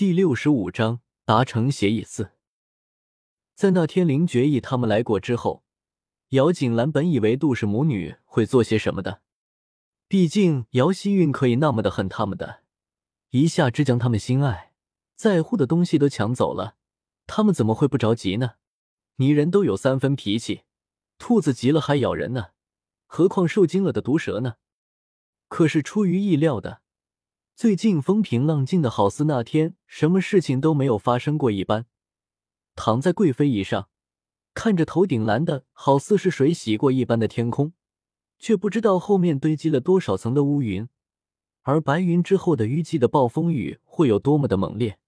第六十五章达成协议四。在那天林觉意他们来过之后，姚锦兰本以为杜氏母女会做些什么的，毕竟姚希韵可以那么的恨他们的，一下只将他们心爱在乎的东西都抢走了，他们怎么会不着急呢？泥人都有三分脾气，兔子急了还咬人呢，何况受惊了的毒蛇呢？可是出于意料的。最近风平浪静的，好似那天什么事情都没有发生过一般。躺在贵妃椅上，看着头顶蓝的好似是水洗过一般的天空，却不知道后面堆积了多少层的乌云，而白云之后的淤积的暴风雨会有多么的猛烈。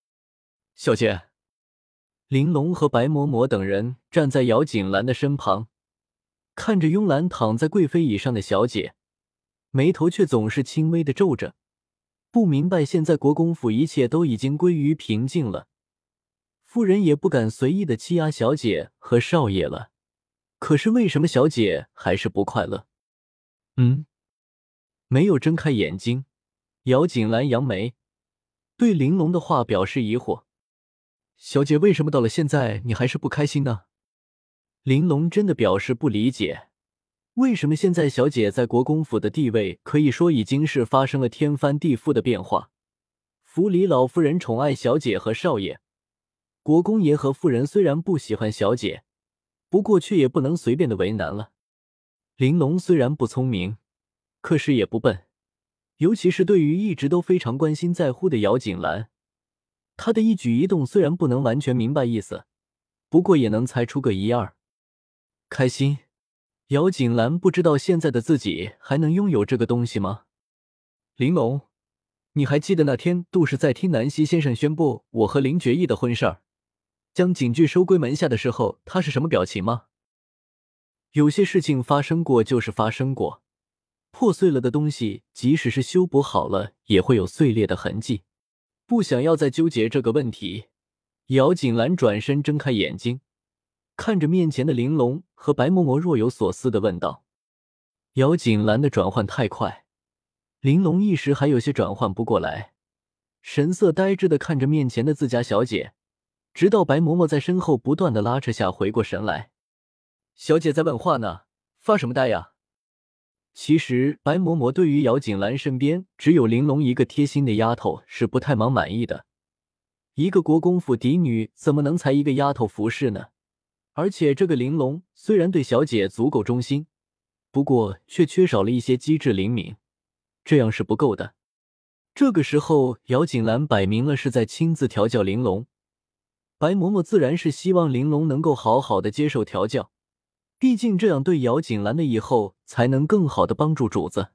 小姐，玲珑和白嬷嬷等人站在姚锦兰的身旁，看着慵懒躺在贵妃椅上的小姐，眉头却总是轻微的皱着。不明白，现在国公府一切都已经归于平静了，夫人也不敢随意的欺压小姐和少爷了。可是为什么小姐还是不快乐？嗯，没有睁开眼睛。姚锦兰扬眉，对玲珑的话表示疑惑：“小姐，为什么到了现在你还是不开心呢？”玲珑真的表示不理解。为什么现在小姐在国公府的地位可以说已经是发生了天翻地覆的变化？府里老夫人宠爱小姐和少爷，国公爷和夫人虽然不喜欢小姐，不过却也不能随便的为难了。玲珑虽然不聪明，可是也不笨，尤其是对于一直都非常关心在乎的姚锦兰，她的一举一动虽然不能完全明白意思，不过也能猜出个一二。开心。姚锦兰不知道现在的自己还能拥有这个东西吗？玲珑，你还记得那天杜氏在听南希先生宣布我和林觉意的婚事儿，将警句收归门下的时候，他是什么表情吗？有些事情发生过就是发生过，破碎了的东西，即使是修补好了，也会有碎裂的痕迹。不想要再纠结这个问题，姚锦兰转身睁开眼睛。看着面前的玲珑和白嬷嬷，若有所思的问道：“姚锦兰的转换太快，玲珑一时还有些转换不过来，神色呆滞的看着面前的自家小姐，直到白嬷嬷在身后不断的拉扯下回过神来。小姐在问话呢，发什么呆呀？”其实白嬷嬷对于姚锦兰身边只有玲珑一个贴心的丫头是不太忙满意的，一个国公府嫡女怎么能才一个丫头服侍呢？而且这个玲珑虽然对小姐足够忠心，不过却缺少了一些机智灵敏，这样是不够的。这个时候，姚锦兰摆明了是在亲自调教玲珑，白嬷嬷自然是希望玲珑能够好好的接受调教，毕竟这样对姚锦兰的以后才能更好的帮助主子。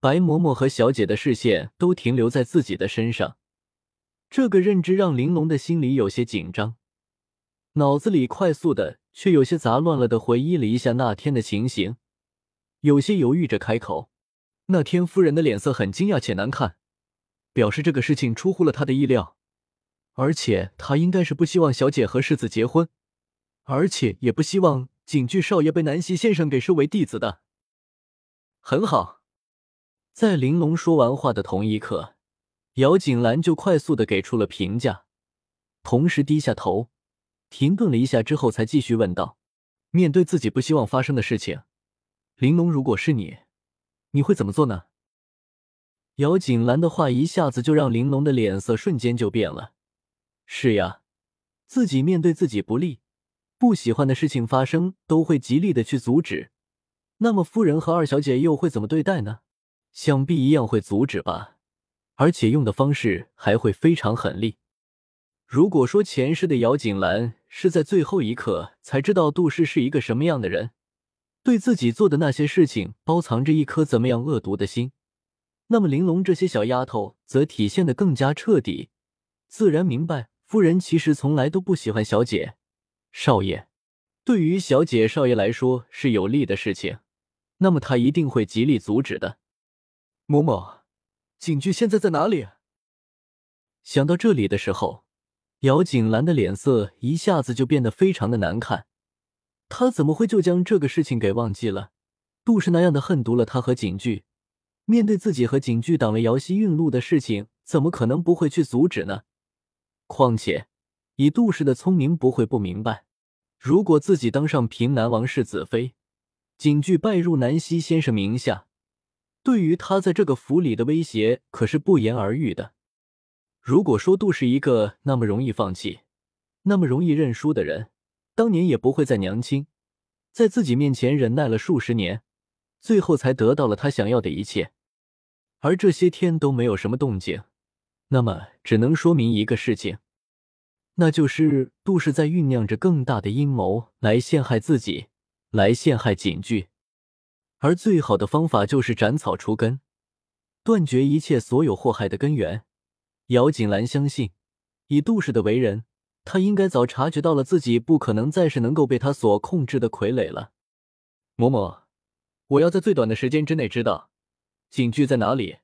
白嬷嬷和小姐的视线都停留在自己的身上，这个认知让玲珑的心里有些紧张。脑子里快速的，却有些杂乱了的回忆了一下那天的情形，有些犹豫着开口。那天夫人的脸色很惊讶且难看，表示这个事情出乎了他的意料，而且他应该是不希望小姐和世子结婚，而且也不希望景句少爷被南溪先生给收为弟子的。很好，在玲珑说完话的同一刻，姚景兰就快速的给出了评价，同时低下头。停顿了一下之后，才继续问道：“面对自己不希望发生的事情，玲珑，如果是你，你会怎么做呢？”姚锦兰的话一下子就让玲珑的脸色瞬间就变了。是呀，自己面对自己不利、不喜欢的事情发生，都会极力的去阻止。那么夫人和二小姐又会怎么对待呢？想必一样会阻止吧，而且用的方式还会非常狠厉。如果说前世的姚锦兰是在最后一刻才知道杜氏是一个什么样的人，对自己做的那些事情包藏着一颗怎么样恶毒的心，那么玲珑这些小丫头则体现的更加彻底，自然明白夫人其实从来都不喜欢小姐、少爷。对于小姐、少爷来说是有利的事情，那么她一定会极力阻止的。嬷嬷，景句现在在哪里？想到这里的时候。姚锦兰的脸色一下子就变得非常的难看，她怎么会就将这个事情给忘记了？杜氏那样的恨毒了她和景句，面对自己和景句挡了姚熙运路的事情，怎么可能不会去阻止呢？况且以杜氏的聪明，不会不明白，如果自己当上平南王世子妃，景句拜入南溪先生名下，对于他在这个府里的威胁可是不言而喻的。如果说杜是一个那么容易放弃、那么容易认输的人，当年也不会在娘亲在自己面前忍耐了数十年，最后才得到了他想要的一切。而这些天都没有什么动静，那么只能说明一个事情，那就是杜氏在酝酿着更大的阴谋来陷害自己，来陷害锦剧。而最好的方法就是斩草除根，断绝一切所有祸害的根源。姚锦兰相信，以杜氏的为人，他应该早察觉到了自己不可能再是能够被他所控制的傀儡了。嬷嬷，我要在最短的时间之内知道。警局在哪里？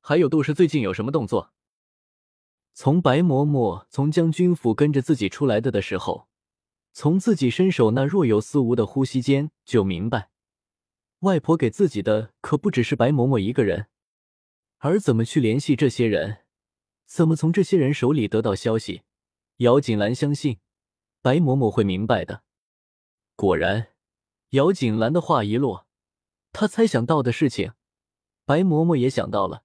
还有杜氏最近有什么动作？从白嬷嬷从将军府跟着自己出来的的时候，从自己伸手那若有似无的呼吸间就明白，外婆给自己的可不只是白嬷嬷一个人。而怎么去联系这些人，怎么从这些人手里得到消息，姚锦兰相信白嬷嬷会明白的。果然，姚锦兰的话一落，她猜想到的事情。白嬷嬷也想到了，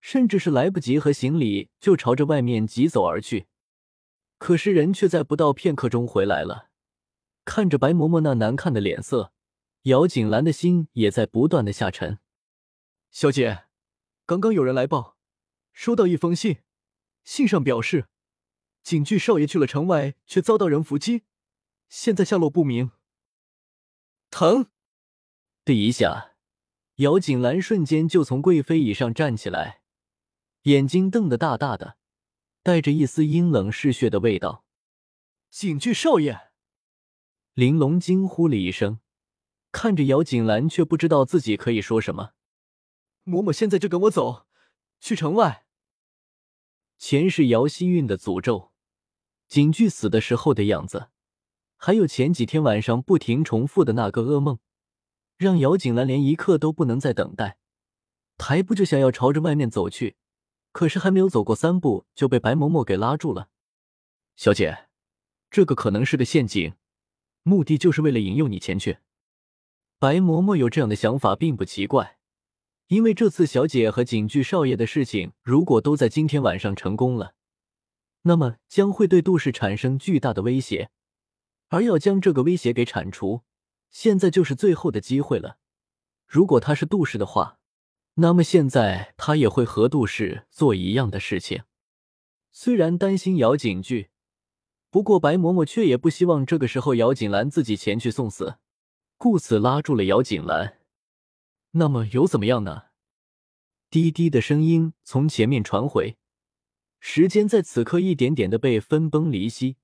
甚至是来不及和行李，就朝着外面疾走而去。可是人却在不到片刻中回来了。看着白嬷嬷那难看的脸色，姚锦兰的心也在不断的下沉。小姐，刚刚有人来报，收到一封信，信上表示，景巨少爷去了城外，却遭到人伏击，现在下落不明。疼的一下。姚锦兰瞬间就从贵妃椅上站起来，眼睛瞪得大大的，带着一丝阴冷嗜血的味道。景巨少爷，玲珑惊呼了一声，看着姚锦兰，却不知道自己可以说什么。嬷嬷现在就跟我走，去城外。前世姚希韵的诅咒，景巨死的时候的样子，还有前几天晚上不停重复的那个噩梦。让姚景兰连一刻都不能再等待，抬步就想要朝着外面走去，可是还没有走过三步，就被白嬷嬷给拉住了。小姐，这个可能是个陷阱，目的就是为了引诱你前去。白嬷嬷有这样的想法并不奇怪，因为这次小姐和景巨少爷的事情，如果都在今天晚上成功了，那么将会对杜氏产生巨大的威胁，而要将这个威胁给铲除。现在就是最后的机会了。如果他是杜氏的话，那么现在他也会和杜氏做一样的事情。虽然担心姚景句，不过白嬷嬷却也不希望这个时候姚景兰自己前去送死，故此拉住了姚景兰。那么又怎么样呢？滴滴的声音从前面传回。时间在此刻一点点的被分崩离析。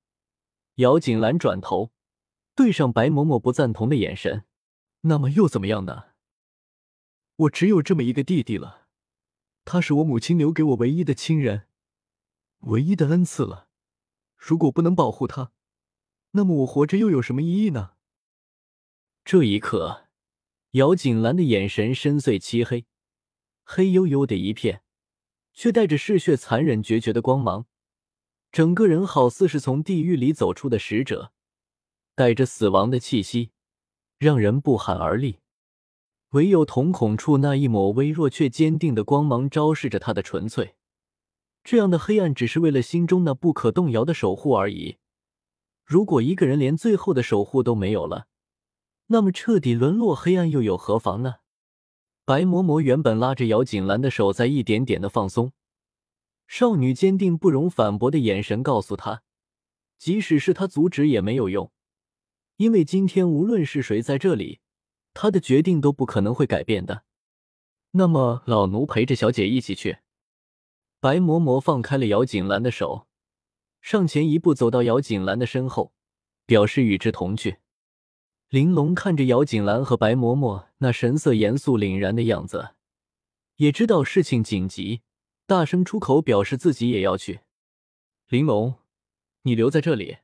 姚锦兰转头。对上白嬷嬷不赞同的眼神，那么又怎么样呢？我只有这么一个弟弟了，他是我母亲留给我唯一的亲人，唯一的恩赐了。如果不能保护他，那么我活着又有什么意义呢？这一刻，姚锦兰的眼神深邃漆黑，黑黝黝的一片，却带着嗜血、残忍、决绝的光芒，整个人好似是从地狱里走出的使者。带着死亡的气息，让人不寒而栗。唯有瞳孔处那一抹微弱却坚定的光芒，昭示着他的纯粹。这样的黑暗，只是为了心中那不可动摇的守护而已。如果一个人连最后的守护都没有了，那么彻底沦落黑暗又有何妨呢？白嬷嬷原本拉着姚锦兰的手在一点点的放松，少女坚定不容反驳的眼神告诉她，即使是她阻止也没有用。因为今天无论是谁在这里，他的决定都不可能会改变的。那么，老奴陪着小姐一起去。白嬷嬷放开了姚锦兰的手，上前一步走到姚锦兰的身后，表示与之同去。玲珑看着姚锦兰和白嬷嬷那神色严肃凛然的样子，也知道事情紧急，大声出口表示自己也要去。玲珑，你留在这里。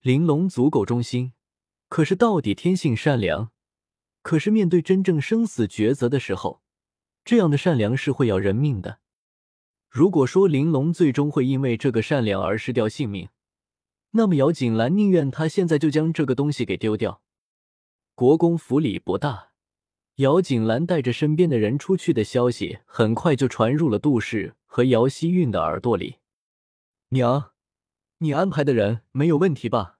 玲珑足够忠心，可是到底天性善良。可是面对真正生死抉择的时候，这样的善良是会要人命的。如果说玲珑最终会因为这个善良而失掉性命，那么姚锦兰宁愿她现在就将这个东西给丢掉。国公府里不大，姚锦兰带着身边的人出去的消息很快就传入了杜氏和姚希韵的耳朵里。娘，你安排的人没有问题吧？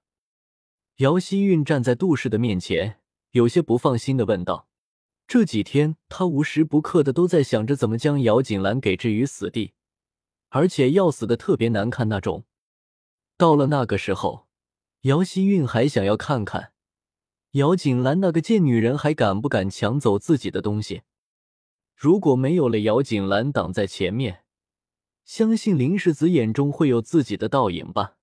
姚希韵站在杜氏的面前，有些不放心的问道。这几天，他无时不刻的都在想着怎么将姚锦兰给置于死地，而且要死的特别难看那种。到了那个时候，姚希韵还想要看看姚锦兰那个贱女人还敢不敢抢走自己的东西。如果没有了姚锦兰挡在前面，相信林世子眼中会有自己的倒影吧。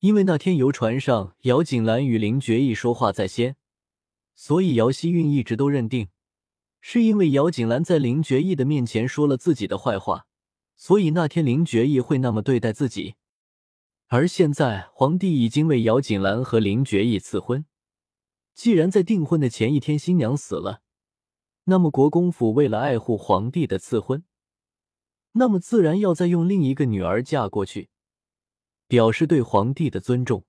因为那天游船上，姚锦兰与林觉意说话在先。所以姚希韵一直都认定，是因为姚锦兰在林觉意的面前说了自己的坏话，所以那天林觉意会那么对待自己。而现在皇帝已经为姚锦兰和林觉意赐婚，既然在订婚的前一天新娘死了，那么国公府为了爱护皇帝的赐婚，那么自然要再用另一个女儿嫁过去，表示对皇帝的尊重，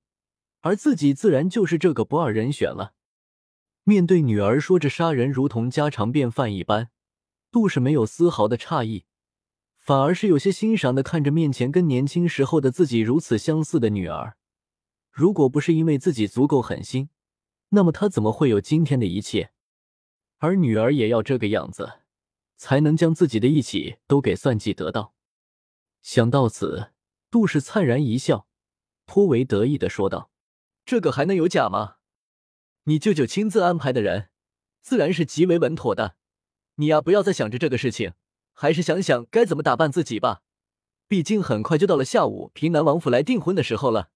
而自己自然就是这个不二人选了。面对女儿说着杀人如同家常便饭一般，杜氏没有丝毫的诧异，反而是有些欣赏的看着面前跟年轻时候的自己如此相似的女儿。如果不是因为自己足够狠心，那么他怎么会有今天的一切？而女儿也要这个样子，才能将自己的一起都给算计得到。想到此，杜氏灿然一笑，颇为得意的说道：“这个还能有假吗？”你舅舅亲自安排的人，自然是极为稳妥的。你呀，不要再想着这个事情，还是想想该怎么打扮自己吧。毕竟很快就到了下午平南王府来订婚的时候了。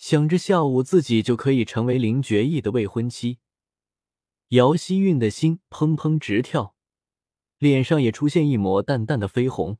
想着下午自己就可以成为林觉意的未婚妻，姚希韵的心砰砰直跳，脸上也出现一抹淡淡的绯红。